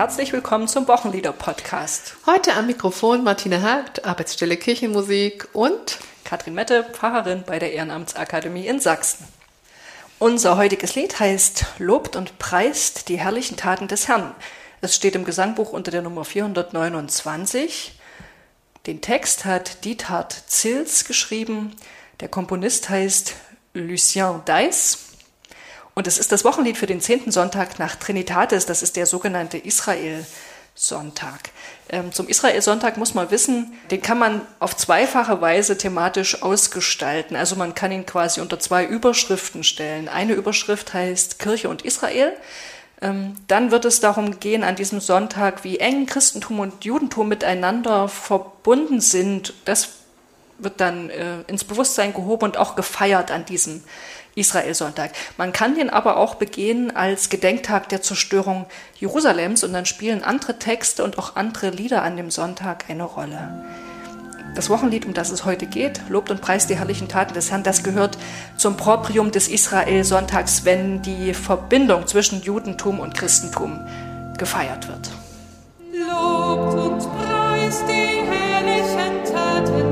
Herzlich willkommen zum Wochenlieder-Podcast. Heute am Mikrofon Martina Hagt, Arbeitsstelle Kirchenmusik und Katrin Mette, Pfarrerin bei der Ehrenamtsakademie in Sachsen. Unser heutiges Lied heißt Lobt und preist die herrlichen Taten des Herrn. Es steht im Gesangbuch unter der Nummer 429. Den Text hat Diethard Zils geschrieben. Der Komponist heißt Lucien Deiss. Und es ist das Wochenlied für den zehnten Sonntag nach Trinitatis. Das ist der sogenannte Israel-Sonntag. Ähm, zum Israel-Sonntag muss man wissen, den kann man auf zweifache Weise thematisch ausgestalten. Also man kann ihn quasi unter zwei Überschriften stellen. Eine Überschrift heißt Kirche und Israel. Ähm, dann wird es darum gehen an diesem Sonntag, wie eng Christentum und Judentum miteinander verbunden sind. Das wird dann äh, ins Bewusstsein gehoben und auch gefeiert an diesem Israel-Sonntag. Man kann den aber auch begehen als Gedenktag der Zerstörung Jerusalems und dann spielen andere Texte und auch andere Lieder an dem Sonntag eine Rolle. Das Wochenlied, um das es heute geht, lobt und preist die herrlichen Taten des Herrn, das gehört zum Proprium des Israel-Sonntags, wenn die Verbindung zwischen Judentum und Christentum gefeiert wird. Lobt und preist die herrlichen Taten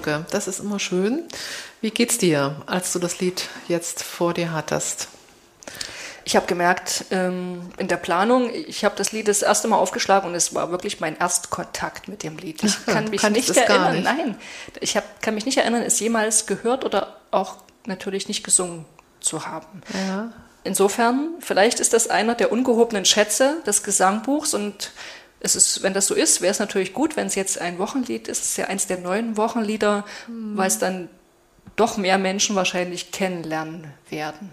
Eindrücke. Das ist immer schön. Wie geht's dir, als du das Lied jetzt vor dir hattest? Ich habe gemerkt, ähm, in der Planung, ich habe das Lied das erste Mal aufgeschlagen und es war wirklich mein Erstkontakt mit dem Lied. Ich kann mich nicht erinnern, nicht. nein, ich hab, kann mich nicht erinnern, es jemals gehört oder auch natürlich nicht gesungen zu haben. Ja. Insofern, vielleicht ist das einer der ungehobenen Schätze des Gesangbuchs und es ist, wenn das so ist, wäre es natürlich gut, wenn es jetzt ein Wochenlied ist. Es ist ja eins der neuen Wochenlieder, weil es dann doch mehr Menschen wahrscheinlich kennenlernen werden.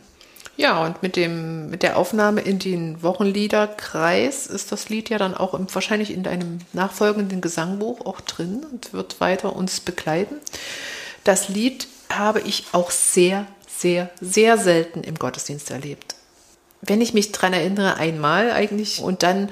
Ja, und mit, dem, mit der Aufnahme in den Wochenliederkreis ist das Lied ja dann auch im, wahrscheinlich in einem nachfolgenden Gesangbuch auch drin und wird weiter uns begleiten. Das Lied habe ich auch sehr, sehr, sehr selten im Gottesdienst erlebt. Wenn ich mich dran erinnere, einmal eigentlich und dann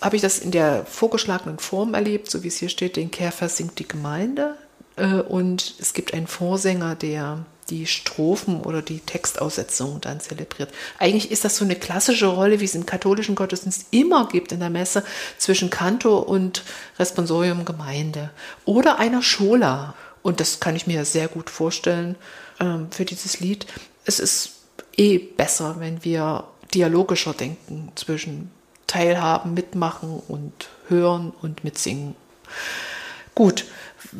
habe ich das in der vorgeschlagenen Form erlebt, so wie es hier steht, den Kehrvers singt die Gemeinde äh, und es gibt einen Vorsänger, der die Strophen oder die Textaussetzung dann zelebriert. Eigentlich ist das so eine klassische Rolle, wie es im katholischen Gottesdienst immer gibt in der Messe zwischen Kantor und Responsorium Gemeinde oder einer Schola. Und das kann ich mir sehr gut vorstellen ähm, für dieses Lied. Es ist eh besser, wenn wir dialogischer denken zwischen Teilhaben, mitmachen und hören und mitsingen. Gut,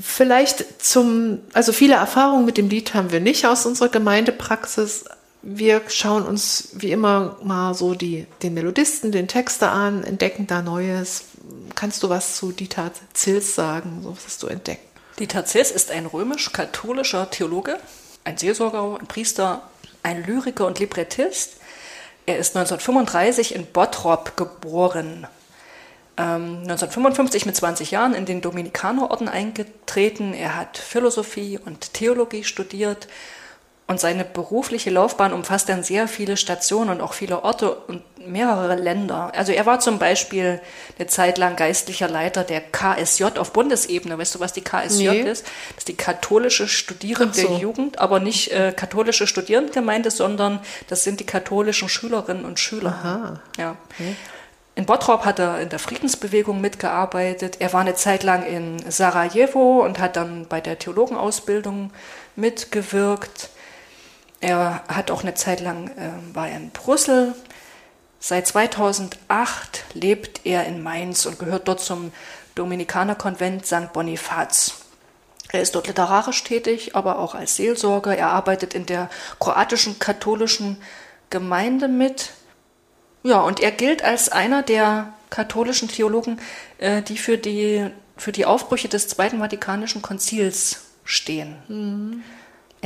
vielleicht zum, also viele Erfahrungen mit dem Lied haben wir nicht aus unserer Gemeindepraxis. Wir schauen uns wie immer mal so die, den Melodisten, den Texter an, entdecken da Neues. Kannst du was zu Dieter Zils sagen? So, was hast du entdeckt? Dieter Zils ist ein römisch-katholischer Theologe, ein Seelsorger, ein Priester, ein Lyriker und Librettist. Er ist 1935 in Bottrop geboren. Ähm, 1955 mit 20 Jahren in den Dominikanerorden eingetreten. Er hat Philosophie und Theologie studiert Und seine berufliche Laufbahn umfasst dann sehr viele Stationen und auch viele Orte und mehrere Länder. Also er war zum Beispiel eine Zeit lang geistlicher Leiter der KSJ auf Bundesebene. Weißt du, was die KSJ Nee. ist? Das ist die katholische Studierende so. Jugend, aber nicht äh, katholische Studierendengemeinde, sondern das sind die katholischen Schülerinnen und Schüler. Aha. Ja. In Bottrop hat er in der Friedensbewegung mitgearbeitet. Er war eine Zeit lang in Sarajevo und hat dann bei der Theologenausbildung mitgewirkt. Er hat auch eine Zeit lang äh, war er in Brüssel. Seit 2008 lebt er in Mainz und gehört dort zum Dominikanerkonvent St. Bonifaz. Er ist dort literarisch tätig, aber auch als Seelsorger. Er arbeitet in der kroatischen katholischen Gemeinde mit. Ja, und er gilt als einer der katholischen Theologen, äh, die für die, für die Aufbrüche des Zweiten Vatikanischen Konzils stehen.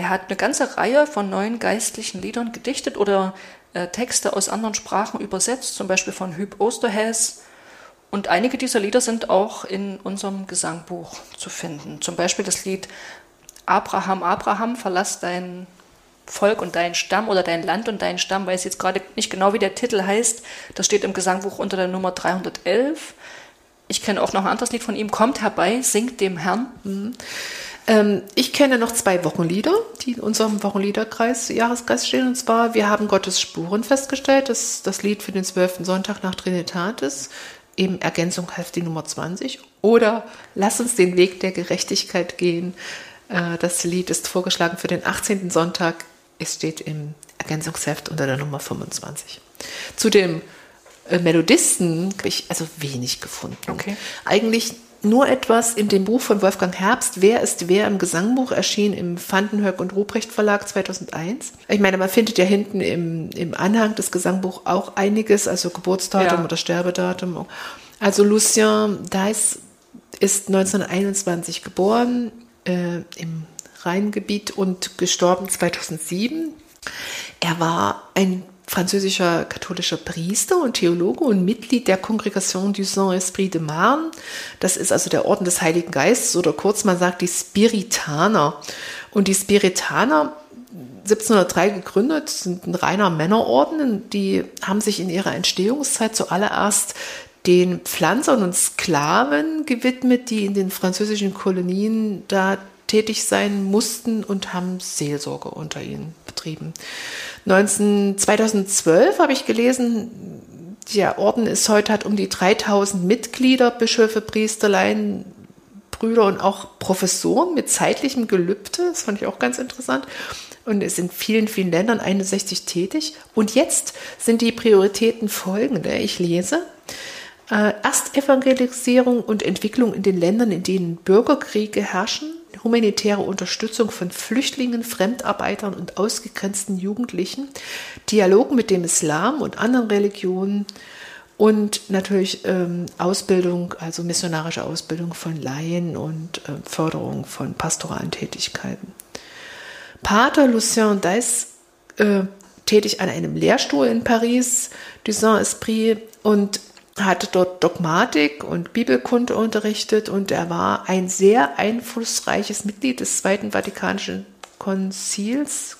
Er hat eine ganze Reihe von neuen geistlichen Liedern gedichtet oder äh, Texte aus anderen Sprachen übersetzt, zum Beispiel von Hüb Osterhäs. Und einige dieser Lieder sind auch in unserem Gesangbuch zu finden. Zum Beispiel das Lied Abraham, Abraham, verlass dein Volk und dein Stamm oder dein Land und dein Stamm, weiß jetzt gerade nicht genau, wie der Titel heißt. Das steht im Gesangbuch unter der Nummer 311. Ich kenne auch noch ein anderes Lied von ihm, Kommt herbei, singt dem Herrn. Ähm, ich kenne noch zwei Wochenlieder, die in unserem Wochenliederkreis, Jahreskreis stehen. Und zwar, wir haben Gottes Spuren festgestellt. Das ist das Lied für den zwölften Sonntag nach Trinitatis. Eben Ergänzung heißt die Nummer 20. Oder Lass uns den Weg der Gerechtigkeit gehen. Äh, das Lied ist vorgeschlagen für den 18. Sonntag. Es steht im Ergänzungsheft unter der Nummer 25. Zu dem äh, Melodisten habe ich also wenig gefunden. Okay. Eigentlich nur etwas in dem Buch von Wolfgang Herbst, Wer ist wer im Gesangbuch, erschien im Vandenhoek und Ruprecht Verlag 2001. Ich meine, man findet ja hinten im, im Anhang des Gesangbuchs auch einiges, also Geburtsdatum Ja. oder Sterbedatum. Also Lucien Deiss ist 1921 geboren äh, im Rheingebiet und gestorben 2007. Er war ein französischer katholischer Priester und Theologe und Mitglied der Kongregation du Saint-Esprit de Marne. Das ist also der Orden des Heiligen Geistes oder kurz man sagt die Spiritaner. Und die Spiritaner 1703 gegründet, sind ein reiner Männerorden. Die haben sich in ihrer Entstehungszeit zuallererst den Pflanzern und Sklaven gewidmet, die in den französischen Kolonien da tätig sein mussten und haben Seelsorge unter ihnen betrieben. 19, 2012 habe ich gelesen, der Orden ist heute hat um die 3000 Mitglieder, Bischöfe, Priesterlein, Brüder und auch Professoren mit zeitlichem Gelübde. Das fand ich auch ganz interessant. Und ist in vielen, vielen Ländern 61 tätig. Und jetzt sind die Prioritäten folgende. Ich lese. Äh, Erstevangelisierung und Entwicklung in den Ländern, in denen Bürgerkriege herrschen, humanitäre Unterstützung von Flüchtlingen, Fremdarbeitern und ausgegrenzten Jugendlichen, Dialog mit dem Islam und anderen Religionen und natürlich ähm, Ausbildung, also missionarische Ausbildung von Laien und ähm, Förderung von pastoralen Tätigkeiten. Pater Lucien Deiss äh, tätig an einem Lehrstuhl in Paris, du Saint-Esprit, und hat dort Dogmatik und Bibelkunde unterrichtet und er war ein sehr einflussreiches Mitglied des Zweiten Vatikanischen Konzils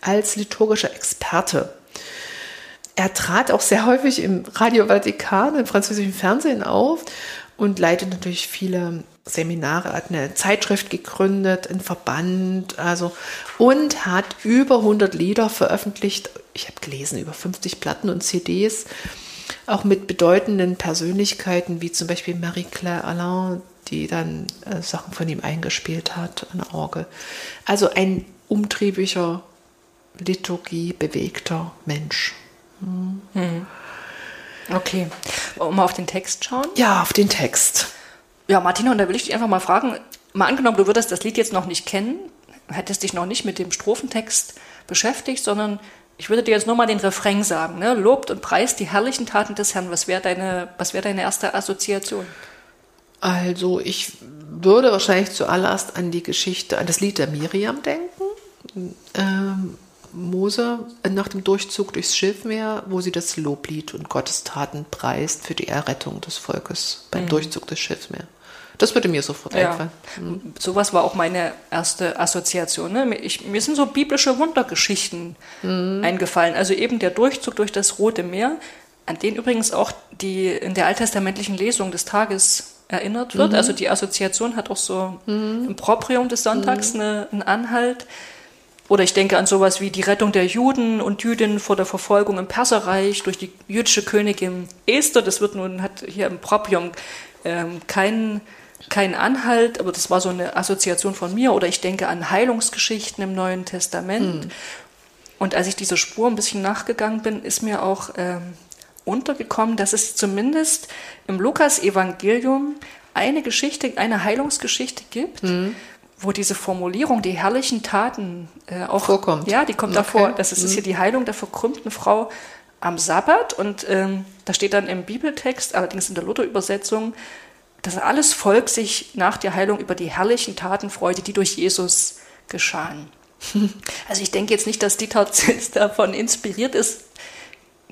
als liturgischer Experte. Er trat auch sehr häufig im Radio Vatikan, im französischen Fernsehen auf und leitet natürlich viele Seminare, hat eine Zeitschrift gegründet, einen Verband, also und hat über 100 Lieder veröffentlicht. Ich habe gelesen über 50 Platten und CDs, auch mit bedeutenden Persönlichkeiten wie zum Beispiel Marie-Claire Alain, die dann äh, Sachen von ihm eingespielt hat an Orgel. Also ein umtriebiger, Liturgie bewegter Mensch. Okay. Wollen wir auf den Text schauen? Ja, auf den Text. Ja, Martina, und da will ich dich einfach mal fragen, mal angenommen, du würdest das Lied jetzt noch nicht kennen, hättest dich noch nicht mit dem Strophentext beschäftigt, sondern ich würde dir jetzt nur mal den Refrain sagen, ne? Lobt und preist die herrlichen Taten des Herrn. Was wäre deine, was wäre deine erste Assoziation? Also ich würde wahrscheinlich zuallererst an die Geschichte, an das Lied der Miriam denken. Ähm, Mose nach dem Durchzug durchs Schilfmeer, wo sie das Loblied und Gottes Taten preist für die Errettung des Volkes beim Durchzug des Schilfmeer. Das würde mir sofort Ja. einfallen. Sowas war auch meine erste Assoziation. Ne? Ich, mir sind so biblische Wundergeschichten eingefallen. Also eben der Durchzug durch das Rote Meer, an den übrigens auch die in der alttestamentlichen Lesung des Tages erinnert wird. Also die Assoziation hat auch so im Proprium des Sonntags eine, einen Anhalt. Oder ich denke an sowas wie die Rettung der Juden und Jüdinnen vor der Verfolgung im Perserreich durch die jüdische Königin Esther. Das wird nun, hat hier im Proprium ähm, keinen keinen Anhalt, aber das war so eine Assoziation von mir. Oder ich denke an Heilungsgeschichten im Neuen Testament. Und als ich dieser Spur ein bisschen nachgegangen bin, ist mir auch ähm, untergekommen, dass es zumindest im Lukas-Evangelium eine Geschichte, eine Heilungsgeschichte gibt, wo diese Formulierung, die herrlichen Taten äh, auch Vorkommt. Ja, die kommt Okay. davor. Das ist, ist hier die Heilung der verkrümmten Frau am Sabbat. Und ähm, da steht dann im Bibeltext, allerdings in der Luther-Übersetzung, dass alles Volk sich nach der Heilung über die herrlichen Taten freute, die durch Jesus geschahen. Also ich denke jetzt nicht, dass Dieter Zils davon inspiriert ist.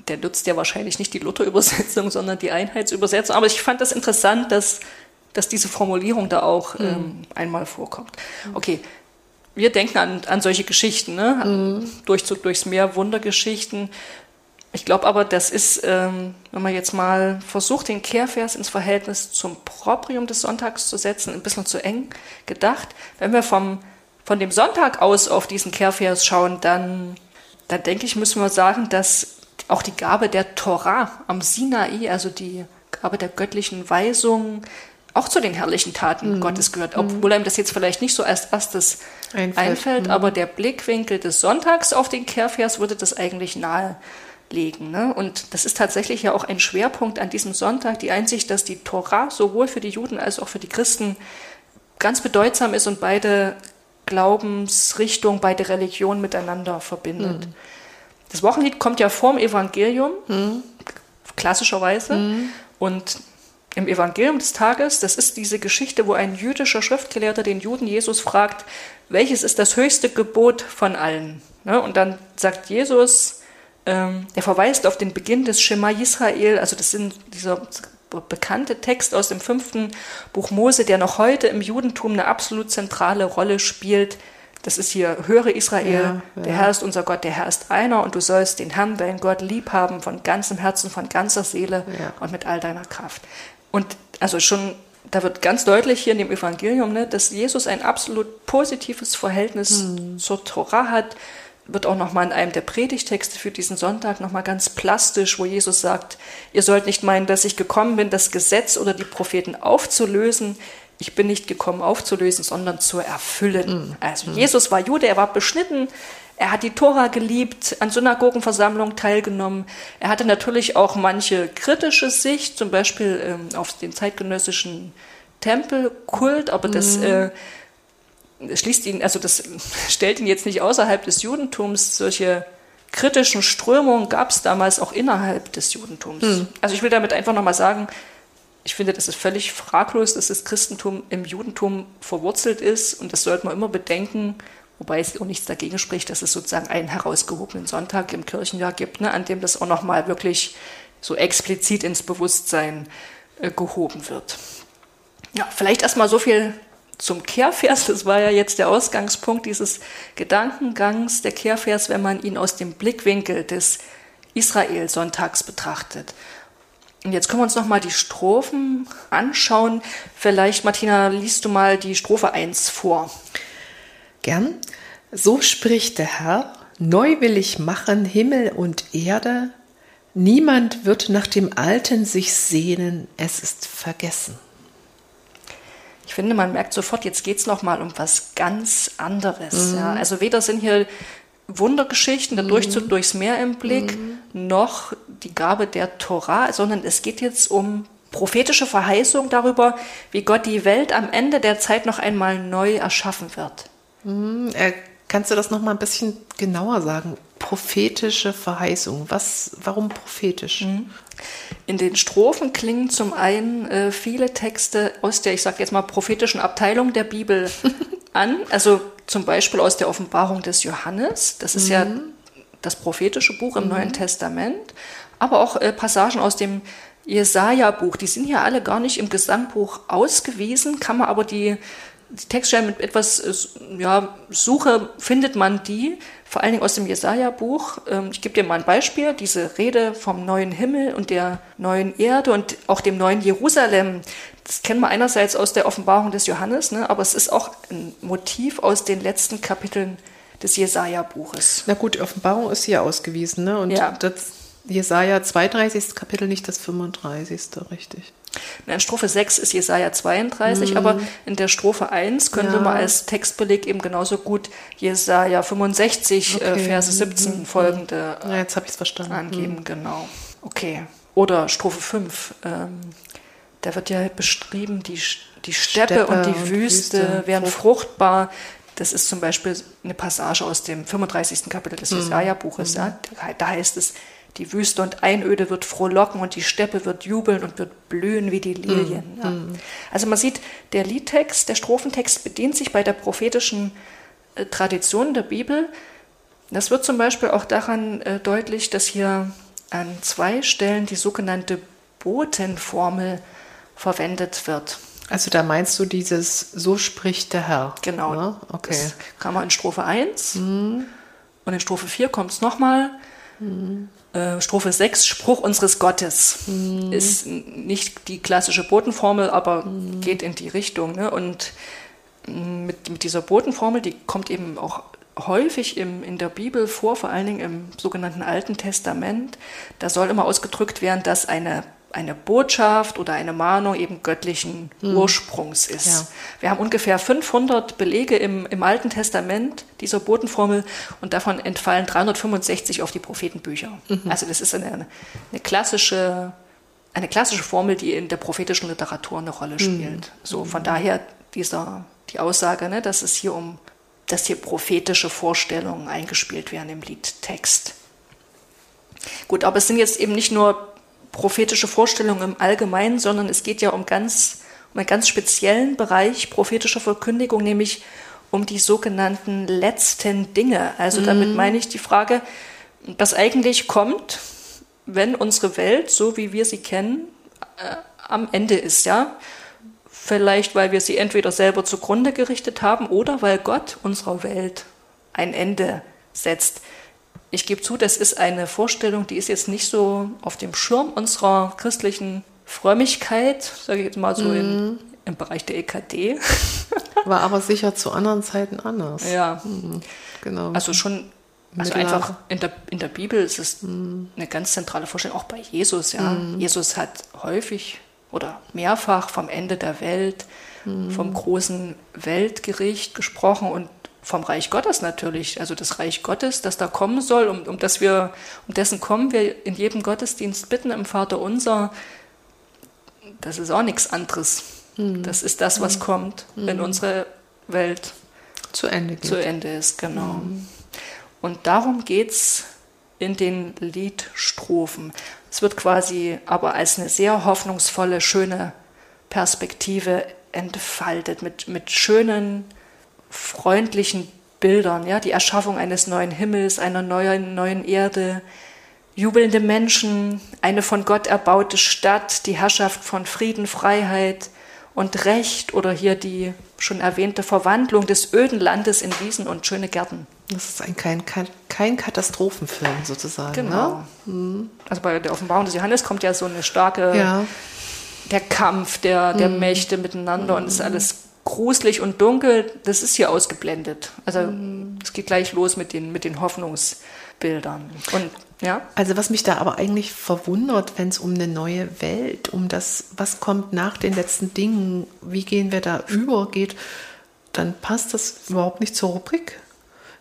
Der nutzt ja wahrscheinlich nicht die Luther-Übersetzung, sondern die Einheitsübersetzung. Aber ich fand das interessant, dass, dass diese Formulierung da auch ähm, einmal vorkommt. Okay, wir denken an, an solche Geschichten, ne? Durchzug durchs Meer, Wundergeschichten. Ich glaube aber, das ist, ähm, wenn man jetzt mal versucht, den Kehrvers ins Verhältnis zum Proprium des Sonntags zu setzen, ein bisschen zu eng gedacht. Wenn wir vom, von dem Sonntag aus auf diesen Kehrvers schauen, dann, dann denke ich, müssen wir sagen, dass auch die Gabe der Torah am Sinai, also die Gabe der göttlichen Weisung, auch zu den herrlichen Taten Gottes gehört. Obwohl einem das jetzt vielleicht nicht so als erstes Einfällt. einfällt, aber der Blickwinkel des Sonntags auf den Kehrvers würde das eigentlich nahelegen. Ne? Und das ist tatsächlich ja auch ein Schwerpunkt an diesem Sonntag, die Einsicht, dass die Tora sowohl für die Juden als auch für die Christen ganz bedeutsam ist und beide Glaubensrichtungen, beide Religionen miteinander verbindet. Das Wochenlied kommt ja vorm Evangelium, klassischerweise. Und im Evangelium des Tages, das ist diese Geschichte, wo ein jüdischer Schriftgelehrter den Juden Jesus fragt, welches ist das höchste Gebot von allen? Ne? Und dann sagt Jesus, ähm, der verweist auf den Beginn des Shema Israel, also das sind dieser bekannte Text aus dem fünften Buch Mose, der noch heute im Judentum eine absolut zentrale Rolle spielt. Das ist hier, höre Israel, Ja, der ja. Herr ist unser Gott, der Herr ist einer und du sollst den Herrn, deinen Gott, lieb haben von ganzem Herzen, von ganzer Seele Ja. und mit all deiner Kraft. Und also schon, da wird ganz deutlich hier in dem Evangelium, ne, dass Jesus ein absolut positives Verhältnis zur Tora hat, wird auch nochmal in einem der Predigtexte für diesen Sonntag nochmal ganz plastisch, wo Jesus sagt, ihr sollt nicht meinen, dass ich gekommen bin, das Gesetz oder die Propheten aufzulösen. Ich bin nicht gekommen aufzulösen, sondern zu erfüllen. Also Jesus war Jude, er war beschnitten, er hat die Tora geliebt, an Synagogenversammlungen teilgenommen. Er hatte natürlich auch manche kritische Sicht, zum Beispiel ähm, auf den zeitgenössischen Tempelkult, aber das äh, schließt ihn, also das stellt ihn jetzt nicht außerhalb des Judentums. Solche kritischen Strömungen gab es damals auch innerhalb des Judentums. Also ich will damit einfach nochmal sagen, ich finde, das ist völlig fraglos, dass das Christentum im Judentum verwurzelt ist und das sollte man immer bedenken, wobei es auch nichts dagegen spricht, dass es sozusagen einen herausgehobenen Sonntag im Kirchenjahr gibt, ne, an dem das auch nochmal wirklich so explizit ins Bewusstsein äh, gehoben wird. Ja, vielleicht erstmal so viel zum Kehrvers. Das war ja jetzt der Ausgangspunkt dieses Gedankengangs, der Kehrvers, wenn man ihn aus dem Blickwinkel des Israel-Sonntags betrachtet. Und jetzt können wir uns nochmal die Strophen anschauen. Vielleicht, Martina, liest du mal die Strophe 1 vor. Gern. So spricht der Herr, neu will ich machen Himmel und Erde. Niemand wird nach dem Alten sich sehnen, es ist vergessen. Ich finde, man merkt sofort, jetzt geht es nochmal um was ganz anderes. Ja. Also weder sind hier Wundergeschichten, der Durchzug durchs Meer im Blick, noch die Gabe der Torah, sondern es geht jetzt um prophetische Verheißung darüber, wie Gott die Welt am Ende der Zeit noch einmal neu erschaffen wird. Äh, kannst du das noch mal ein bisschen genauer sagen? Prophetische Verheißung. Was, warum prophetisch? In den Strophen klingen zum einen äh, viele Texte aus der, ich sage jetzt mal, prophetischen Abteilung der Bibel an. Also zum Beispiel aus der Offenbarung des Johannes. Das ist ja das prophetische Buch im Neuen Testament. Aber auch äh, Passagen aus dem Jesaja-Buch, die sind ja alle gar nicht im Gesangbuch ausgewiesen, kann man aber die, die Textstellen mit etwas äh, ja, Suche findet man die, vor allen Dingen aus dem Jesaja-Buch. Ähm, Ich gebe dir mal ein Beispiel, diese Rede vom neuen Himmel und der neuen Erde und auch dem neuen Jerusalem. Das kennen wir einerseits aus der Offenbarung des Johannes, ne, aber es ist auch ein Motiv aus den letzten Kapiteln des Jesaja-Buches. Na gut, die Offenbarung ist hier ausgewiesen, ne? Und Ja. das Jesaja 32. Kapitel, nicht das 35. richtig. In Strophe 6 ist Jesaja 32, aber in der Strophe 1 können Mhm. Ja. wir mal als Textbeleg eben genauso gut Jesaja 65, äh, Okay. Mhm. Verse 17 folgende Ja, jetzt habe ich es verstanden. angeben, genau. Okay. Oder Strophe 5. Ähm, da wird ja beschrieben, die, die Steppe, Steppe und die und Wüste, Wüste, werden fruchtbar. Das ist zum Beispiel eine Passage aus dem 35. Kapitel des Jesaja-Buches. Ja? Da- Da heißt es, die Wüste und Einöde wird frohlocken und die Steppe wird jubeln und wird blühen wie die Lilien. Ja. Also man sieht, der Liedtext, der Strophentext bedient sich bei der prophetischen äh, Tradition der Bibel das wird zum Beispiel auch daran äh, deutlich, dass hier an zwei Stellen die sogenannte Botenformel verwendet wird. Also da meinst du dieses So spricht der Herr. Genau. Ne? Okay. Das kann man in Strophe 1 und in Strophe 4 kommt es nochmal. Äh, Strophe 6, Spruch unseres Gottes. Ist n- nicht die klassische Botenformel, aber geht in die Richtung. Ne? Und m, mit, mit dieser Botenformel, die kommt eben auch häufig im, in der Bibel vor, vor allen Dingen im sogenannten Alten Testament. Da soll immer ausgedrückt werden, dass eine, eine Botschaft oder eine Mahnung eben göttlichen Ursprungs ist. Ja. Wir haben ungefähr 500 Belege im, im Alten Testament dieser Botenformel und davon entfallen 365 auf die Prophetenbücher. Also das ist eine, eine klassische eine klassische Formel, die in der prophetischen Literatur eine Rolle spielt. So von daher dieser die Aussage, ne, dass es hier um dass hier prophetische Vorstellungen eingespielt werden im Liedtext. Gut, aber es sind jetzt eben nicht nur prophetische Vorstellungen im Allgemeinen, sondern es geht ja um ganz um einen ganz speziellen Bereich prophetischer Verkündigung, nämlich um die sogenannten letzten Dinge. Also damit meine ich die Frage, was eigentlich kommt, wenn unsere Welt, so wie wir sie kennen, äh, am Ende ist, ja. Vielleicht, weil wir sie entweder selber zugrunde gerichtet haben oder weil Gott unserer Welt ein Ende setzt. Ich gebe zu, das ist eine Vorstellung, die ist jetzt nicht so auf dem Schirm unserer christlichen Frömmigkeit, sage ich jetzt mal so in, im Bereich der EKD. War aber sicher zu anderen Zeiten anders. ja, Genau. also schon, also einfach in der, in der Bibel ist es eine ganz zentrale Vorstellung, auch bei Jesus, ja. Jesus hat häufig oder mehrfach vom Ende der Welt, vom großen Weltgericht gesprochen und vom Reich Gottes natürlich, also das Reich Gottes, das da kommen soll, um, um das wir, um dessen kommen wir in jedem Gottesdienst bitten im Vater unser, das ist auch nichts anderes. Das ist das, was kommt, wenn unsere Welt zu Ende geht. zu Ende ist, genau. Und darum geht's in den Liedstrophen. Es wird quasi aber als eine sehr hoffnungsvolle, schöne Perspektive entfaltet, mit, mit schönen, freundlichen Bildern, ja, die Erschaffung eines neuen Himmels, einer neuen, neuen Erde, jubelnde Menschen, eine von Gott erbaute Stadt, die Herrschaft von Frieden, Freiheit und Recht oder hier die schon erwähnte Verwandlung des öden Landes in Wiesen und schöne Gärten. Das ist ein, kein, kein, kein Katastrophenfilm sozusagen. Genau. Ne? Also bei der Offenbarung des Johannes kommt ja so eine starke, Ja. der Kampf der, der Mächte miteinander und es ist alles gruselig und dunkel. Das ist hier ausgeblendet. Also es geht gleich los mit den, mit den Hoffnungsbildern. Und ja, Also was mich da aber eigentlich verwundert, wenn es um eine neue Welt, um das, was kommt nach den letzten Dingen, wie gehen wir da über geht, dann passt das überhaupt nicht zur Rubrik.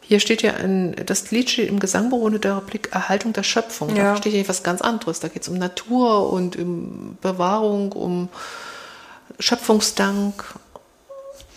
Hier steht ja ein, das Lied steht im Gesangbuch unter der Rubrik Erhaltung der Schöpfung. Ja. Da steht ja was ganz anderes. Da geht es um Natur und um Bewahrung, um Schöpfungsdank.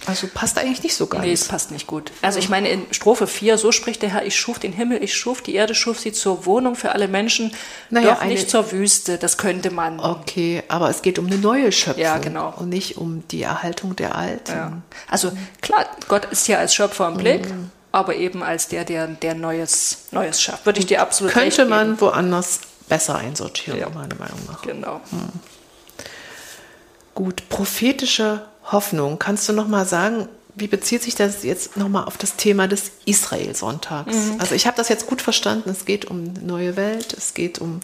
Also passt eigentlich nicht so ganz. nee, es passt nicht gut. Also ich meine, in Strophe 4, so spricht der Herr, ich schuf den Himmel, ich schuf die Erde, schuf sie zur Wohnung für alle Menschen, Naja, doch eine- nicht zur Wüste, das könnte man. Okay, aber es geht um eine neue Schöpfung. Ja, genau. Und nicht um die Erhaltung der alten. Ja. Also klar, Gott ist ja als Schöpfer im Blick, aber eben als der, der, der Neues, Neues schafft. Würde ich dir absolut Könnte geben. man woanders besser einsortieren, Ja. meiner Meinung nach. Genau. Gut, prophetische Hoffnung. Kannst du noch mal sagen, wie bezieht sich das jetzt noch mal auf das Thema des Israel-Sonntags? Also ich habe das jetzt gut verstanden. Es geht um neue Welt. Es geht um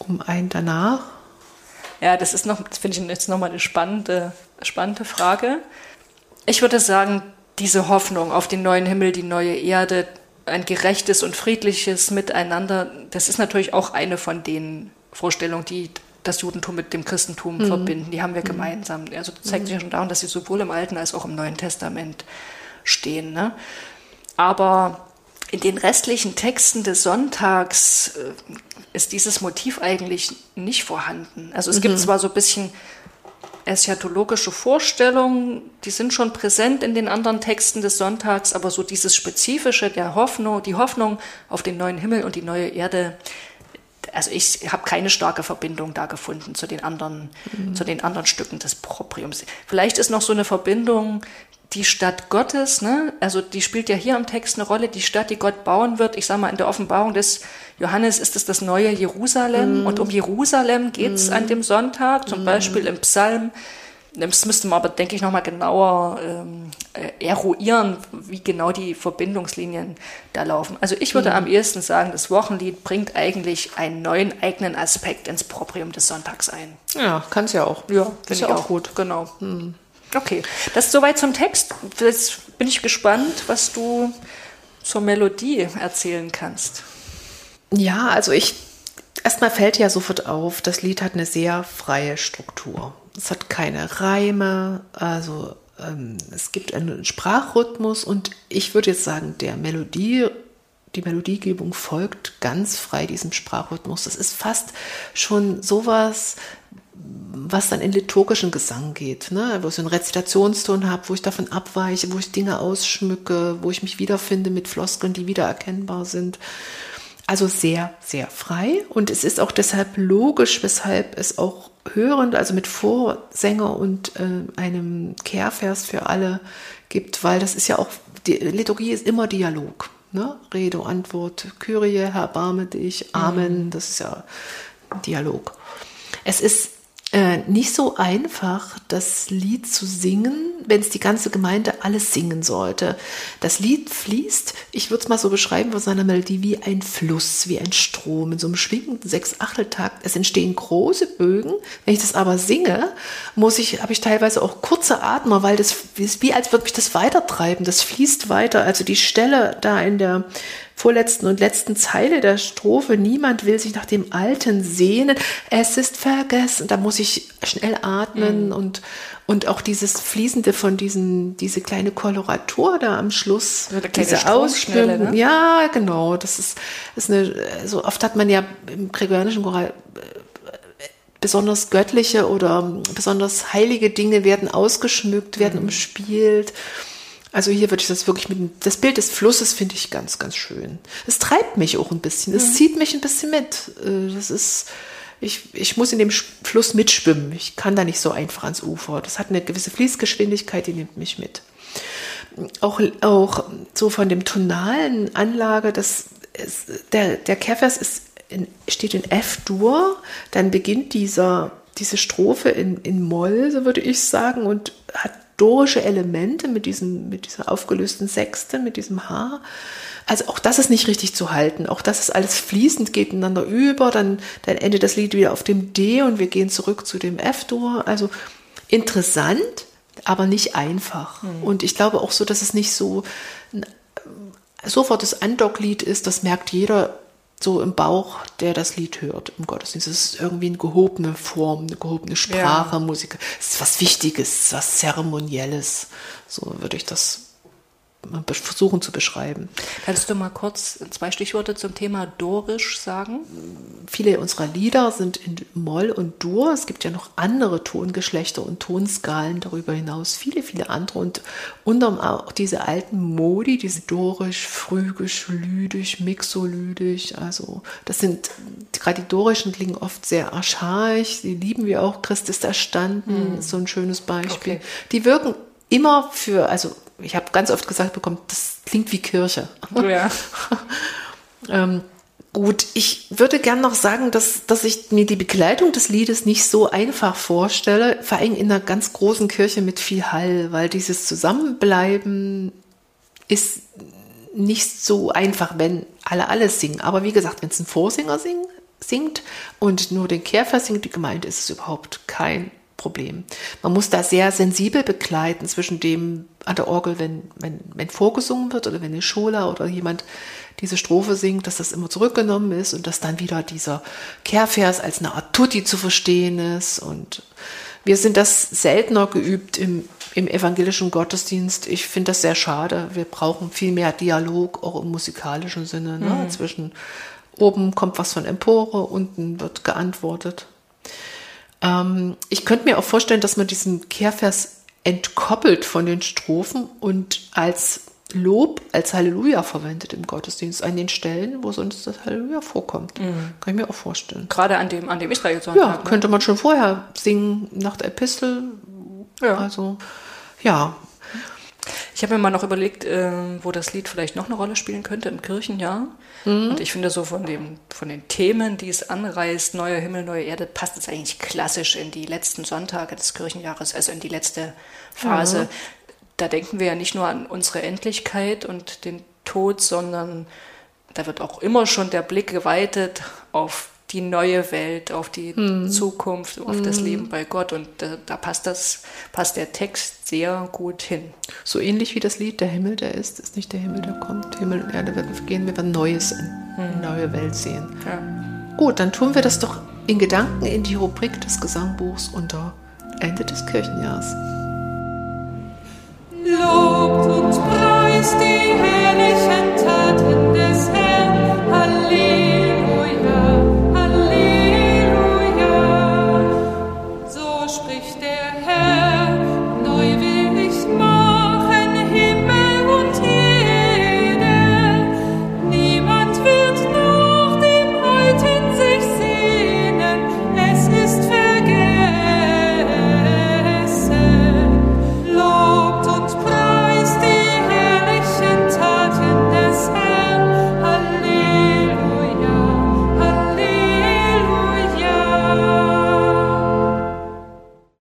um ein danach. Ja, das ist noch, finde ich jetzt nochmal eine spannende, spannende Frage. Ich würde sagen, diese Hoffnung auf den neuen Himmel, die neue Erde, ein gerechtes und friedliches Miteinander, das ist natürlich auch eine von den Vorstellungen, die das Judentum mit dem Christentum verbinden. Die haben wir gemeinsam. Also das zeigt sich ja schon daran, dass sie sowohl im Alten als auch im Neuen Testament stehen. Ne? Aber in den restlichen Texten des Sonntags äh, ist dieses Motiv eigentlich nicht vorhanden. Also es gibt zwar so ein bisschen eschatologische Vorstellungen, die sind schon präsent in den anderen Texten des Sonntags, aber so dieses Spezifische der Hoffnung, die Hoffnung auf den neuen Himmel und die neue Erde, also ich habe keine starke Verbindung da gefunden zu den anderen, zu den anderen Stücken des Propriums. Vielleicht ist noch so eine Verbindung, die Stadt Gottes, ne? also die spielt ja hier im Text eine Rolle, die Stadt, die Gott bauen wird. Ich sage mal, in der Offenbarung des Johannes ist es das neue Jerusalem und um Jerusalem geht's an dem Sonntag, zum Beispiel im Psalm. Das müsste man aber, denke ich, nochmal genauer ähm, äh, eruieren, wie genau die Verbindungslinien da laufen. Also ich würde am ehesten sagen, das Wochenlied bringt eigentlich einen neuen eigenen Aspekt ins Proprium des Sonntags ein. Ja, kann es ja auch. Ja, Finde ich ja auch gut. Genau. Okay, das ist soweit zum Text. Jetzt bin ich gespannt, was du zur Melodie erzählen kannst. Ja, also ich, erstmal fällt ja sofort auf, das Lied hat eine sehr freie Struktur. Es hat keine Reime, also ähm, es gibt einen Sprachrhythmus und ich würde jetzt sagen, der Melodie, die Melodiegebung folgt ganz frei diesem Sprachrhythmus. Das ist fast schon sowas, was dann in liturgischen Gesang geht, ne? wo ich so einen Rezitationston habe, wo ich davon abweiche, wo ich Dinge ausschmücke, wo ich mich wiederfinde mit Floskeln, die wiedererkennbar sind. Also sehr, sehr frei. Und es ist auch deshalb logisch, weshalb es auch hörend, also mit Vorsänger und äh, einem Kehrvers für alle gibt, weil das ist ja auch, die Liturgie ist immer Dialog. Ne? Rede, Antwort, Kyrie, erbarme dich, Amen, das ist ja Dialog. Es ist äh, nicht so einfach, das Lied zu singen, wenn es die ganze Gemeinde alles singen sollte. Das Lied fließt, ich würde es mal so beschreiben von seiner Melodie, wie ein Fluss, wie ein Strom, in so einem schwingenden Sechsachteltakt. Es entstehen große Bögen. Wenn ich das aber singe, muss ich, habe ich teilweise auch kurze Atmer, weil das ist wie, als würde mich das weitertreiben. Das fließt weiter. Also die Stelle da in der vorletzten und letzten Zeile der Strophe, niemand will sich nach dem Alten sehnen, es ist vergessen. Da muss ich schnell atmen und, und auch dieses Fließende von diesen, diese kleine Koloratur da am Schluss, So eine kleine diese Stromschnelle, Ausschwüngen. ne? Ja, genau. Das ist, ist eine, so oft hat man ja im gregorianischen Choral besonders göttliche oder besonders heilige Dinge werden ausgeschmückt, werden umspielt. Also hier würde ich das wirklich mit, dem- das Bild des Flusses finde ich ganz, ganz schön. Es treibt mich auch ein bisschen, es zieht mich ein bisschen mit. Äh, Das ist, ich, ich muss in dem Fluss mitschwimmen. Ich kann da nicht so einfach ans Ufer. Das hat eine gewisse Fließgeschwindigkeit, die nimmt mich mit. Auch, auch so von dem tonalen Anlage, das ist, der, der Kehrvers ist in, steht in F-Dur, dann beginnt dieser, diese Strophe in, in Moll, so würde ich sagen, und hat dorische Elemente mit, diesem, mit dieser aufgelösten Sechste, mit diesem H. Also auch das ist nicht richtig zu halten. Auch das ist alles fließend, geht ineinander über. Dann, dann endet das Lied wieder auf dem D und wir gehen zurück zu dem F-Dur. Also interessant, aber nicht einfach. Und ich glaube auch so, dass es nicht so ein sofort das Andocklied ist, das merkt jeder so im Bauch, der das Lied hört im Gottesdienst. Es ist irgendwie eine gehobene Form, eine gehobene Sprache, Musik. Es ist was Wichtiges, was Zeremonielles. So würde ich das versuchen zu beschreiben. Kannst du mal kurz zwei Stichworte zum Thema Dorisch sagen? Viele unserer Lieder sind in Moll und Dur. Es gibt ja noch andere Tongeschlechter und Tonskalen darüber hinaus. Viele, viele andere. Und unter anderem auch diese alten Modi, diese Dorisch, Phrygisch, Lydisch, Mixolydisch. Also das sind, gerade die Dorischen klingen oft sehr archaisch. Die lieben wir auch. Christ ist erstanden, ist so ein schönes Beispiel. Okay. Die wirken immer für, also ich habe ganz oft gesagt bekommen, das klingt wie Kirche. Ja. Ähm, Gut, ich würde gern noch sagen, dass, dass ich mir die Begleitung des Liedes nicht so einfach vorstelle, vor allem in einer ganz großen Kirche mit viel Hall, weil dieses Zusammenbleiben ist nicht so einfach, wenn alle alles singen. Aber wie gesagt, wenn es ein Vorsänger sing, singt und nur den Kehrvers singt, die Gemeinde ist es überhaupt kein Problem. Man muss da sehr sensibel begleiten zwischen dem an der Orgel, wenn, wenn, wenn vorgesungen wird oder wenn eine Schola oder jemand diese Strophe singt, dass das immer zurückgenommen ist und dass dann wieder dieser Kehrvers als eine Art Tutti zu verstehen ist. Und wir sind das seltener geübt im, im evangelischen Gottesdienst. Ich finde das sehr schade. Wir brauchen viel mehr Dialog, auch im musikalischen Sinne, ne? Mhm. zwischen oben kommt was von Empore, unten wird geantwortet. Ähm, ich könnte mir auch vorstellen, dass man diesen Kehrvers entkoppelt von den Strophen und als Lob, als Halleluja verwendet im Gottesdienst an den Stellen, wo sonst das Halleluja vorkommt. Kann ich mir auch vorstellen. Gerade an dem, an dem Ja, Israel-Sonntag. ne? könnte man schon vorher singen nach der Epistel. Ja. Also, ja. Ich habe mir mal noch überlegt, äh, wo das Lied vielleicht noch eine Rolle spielen könnte im Kirchenjahr. Und ich finde so von, dem, von den Themen, die es anreißt, neuer Himmel, neue Erde, passt es eigentlich klassisch in die letzten Sonntage des Kirchenjahres, also in die letzte Phase. Da denken wir ja nicht nur an unsere Endlichkeit und den Tod, sondern da wird auch immer schon der Blick geweitet auf die neue Welt, auf die Zukunft, auf das Leben bei Gott. Und da, da passt das, passt der Text sehr gut hin. So ähnlich wie das Lied Der Himmel, der ist, ist nicht der Himmel, der kommt. Himmel und Erde werden vergehen, wir werden Neues, eine neue Welt sehen. Ja. Gut, dann tun wir das doch in Gedanken in die Rubrik des Gesangbuchs unter Ende des Kirchenjahrs. Lobt und preist die Herren.